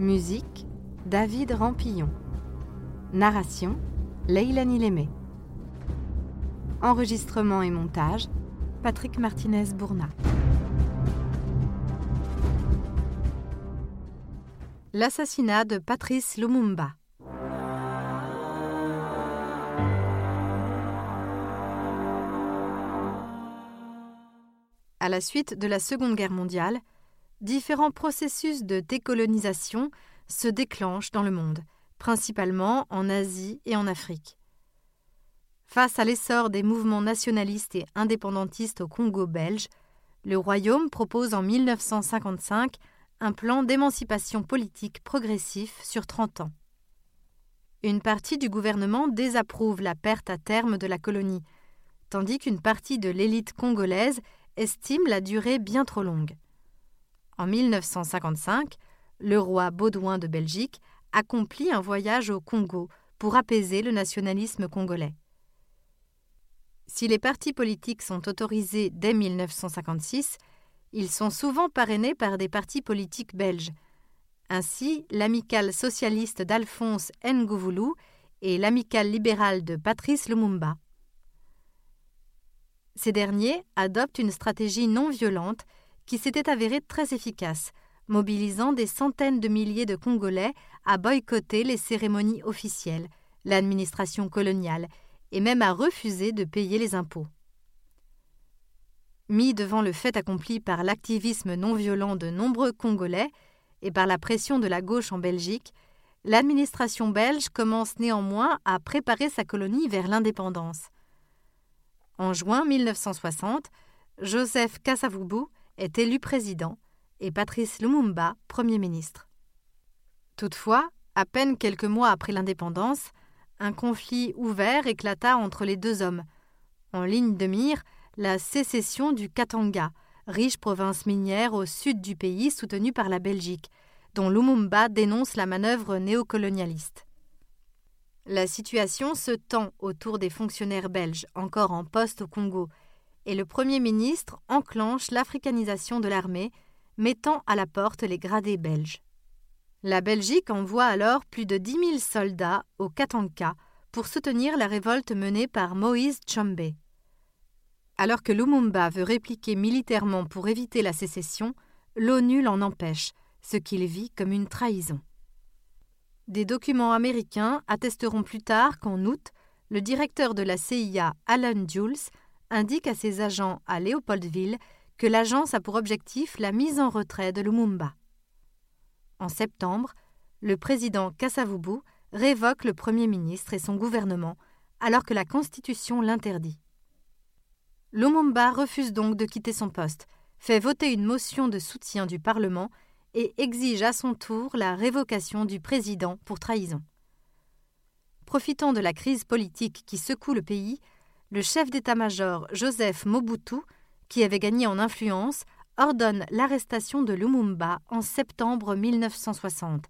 Musique David Rampillon. Narration Leilani Lémé. Enregistrement et montage Patrick Martinez-Bourna. L'assassinat de Patrice Lumumba. À la suite de la Seconde Guerre mondiale, différents processus de décolonisation se déclenchent dans le monde, principalement en Asie et en Afrique. Face à l'essor des mouvements nationalistes et indépendantistes au Congo belge, le Royaume propose en 1955 un plan d'émancipation politique progressif sur 30 ans. Une partie du gouvernement désapprouve la perte à terme de la colonie, tandis qu'une partie de l'élite congolaise estime la durée bien trop longue. En 1955, le roi Baudouin de Belgique accomplit un voyage au Congo pour apaiser le nationalisme congolais. Si les partis politiques sont autorisés dès 1956, ils sont souvent parrainés par des partis politiques belges. Ainsi, l'amicale socialiste d'Alphonse Ngouvoulou et l'amicale libérale de Patrice Lumumba. Ces derniers adoptent une stratégie non violente qui s'était avérée très efficace, mobilisant des centaines de milliers de Congolais à boycotter les cérémonies officielles, l'administration coloniale, et même à refuser de payer les impôts. Mis devant le fait accompli par l'activisme non violent de nombreux Congolais et par la pression de la gauche en Belgique, l'administration belge commence néanmoins à préparer sa colonie vers l'indépendance. En juin 1960, Joseph Kasavubu est élu président et Patrice Lumumba Premier ministre. Toutefois, à peine quelques mois après l'indépendance, un conflit ouvert éclata entre les deux hommes. En ligne de mire, la sécession du Katanga, riche province minière au sud du pays soutenue par la Belgique, dont Lumumba dénonce la manœuvre néocolonialiste. La situation se tend autour des fonctionnaires belges encore en poste au Congo, et le Premier ministre enclenche l'africanisation de l'armée, mettant à la porte les gradés belges. La Belgique envoie alors plus de 10 000 soldats au Katanka pour soutenir la révolte menée par Moïse Tchombe. Alors que Lumumba veut répliquer militairement pour éviter la sécession, l'ONU l'en empêche, ce qu'il vit comme une trahison. Des documents américains attesteront plus tard qu'en août, le directeur de la CIA, Alan Jules, indique à ses agents à Léopoldville que l'agence a pour objectif la mise en retrait de Lumumba. En septembre, le président Kassavubu révoque le Premier ministre et son gouvernement alors que la Constitution l'interdit. Lumumba refuse donc de quitter son poste, fait voter une motion de soutien du Parlement et exige à son tour la révocation du président pour trahison. Profitant de la crise politique qui secoue le pays, le chef d'état-major Joseph Mobutu, qui avait gagné en influence, ordonne l'arrestation de Lumumba en septembre 1960,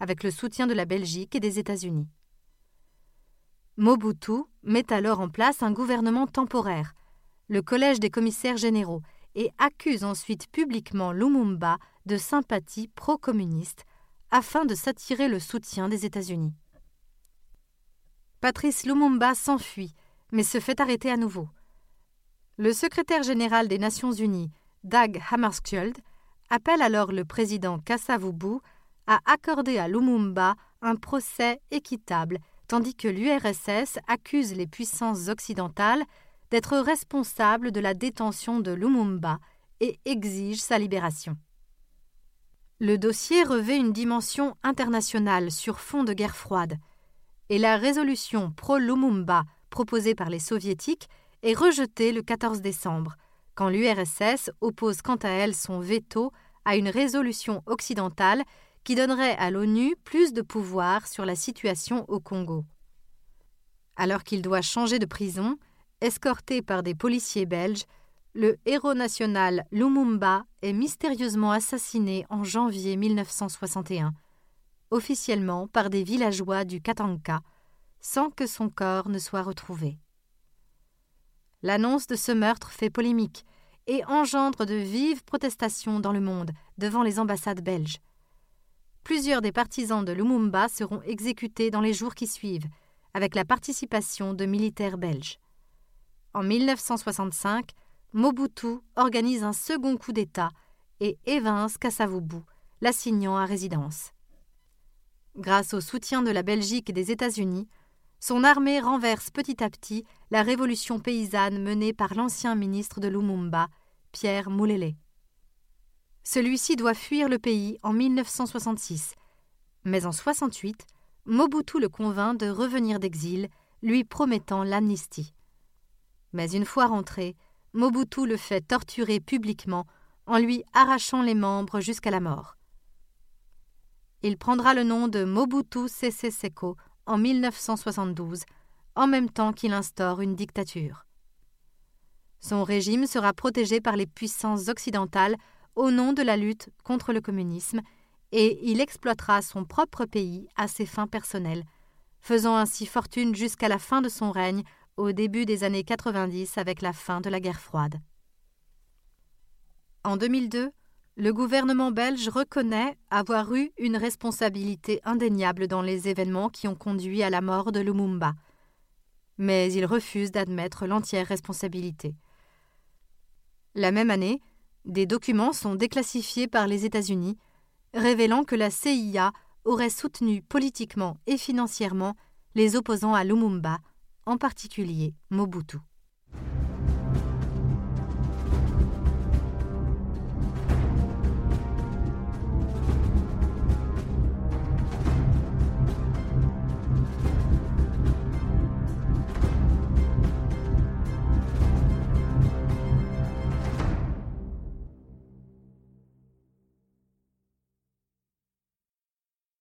avec le soutien de la Belgique et des États-Unis. Mobutu met alors en place un gouvernement temporaire, le Collège des commissaires généraux, et accuse ensuite publiquement Lumumba de sympathie pro-communiste afin de s'attirer le soutien des États-Unis. Patrice Lumumba s'enfuit, mais se fait arrêter à nouveau. Le secrétaire général des Nations Unies, Dag Hammarskjöld, appelle alors le président Kassavubu à accorder à Lumumba un procès équitable, tandis que l'URSS accuse les puissances occidentales d'être responsable de la détention de Lumumba et exige sa libération. Le dossier revêt une dimension internationale sur fond de guerre froide, et la résolution pro-Lumumba proposée par les soviétiques est rejetée le 14 décembre, quand l'URSS oppose quant à elle son veto à une résolution occidentale qui donnerait à l'ONU plus de pouvoir sur la situation au Congo. Alors qu'il doit changer de prison, escorté par des policiers belges, le héros national Lumumba est mystérieusement assassiné en janvier 1961, officiellement par des villageois du Katanka, sans que son corps ne soit retrouvé. L'annonce de ce meurtre fait polémique et engendre de vives protestations dans le monde devant les ambassades belges. Plusieurs des partisans de Lumumba seront exécutés dans les jours qui suivent, avec la participation de militaires belges. En 1965, Mobutu organise un second coup d'État et évince Kasavubu, l'assignant à résidence. Grâce au soutien de la Belgique et des États-Unis, son armée renverse petit à petit la révolution paysanne menée par l'ancien ministre de Lumumba, Pierre Moulele. Celui-ci doit fuir le pays en 1966, mais en 68, Mobutu le convainc de revenir d'exil, lui promettant l'amnistie. Mais une fois rentré, Mobutu le fait torturer publiquement en lui arrachant les membres jusqu'à la mort. Il prendra le nom de Mobutu Sese Seko en 1972, en même temps qu'il instaure une dictature. Son régime sera protégé par les puissances occidentales au nom de la lutte contre le communisme et il exploitera son propre pays à ses fins personnelles, faisant ainsi fortune jusqu'à la fin de son règne au début des années 90 avec la fin de la guerre froide. En 2002, le gouvernement belge reconnaît avoir eu une responsabilité indéniable dans les événements qui ont conduit à la mort de Lumumba, mais il refuse d'admettre l'entière responsabilité. La même année, des documents sont déclassifiés par les États-Unis, révélant que la CIA aurait soutenu politiquement et financièrement les opposants à Lumumba, en particulier Mobutu.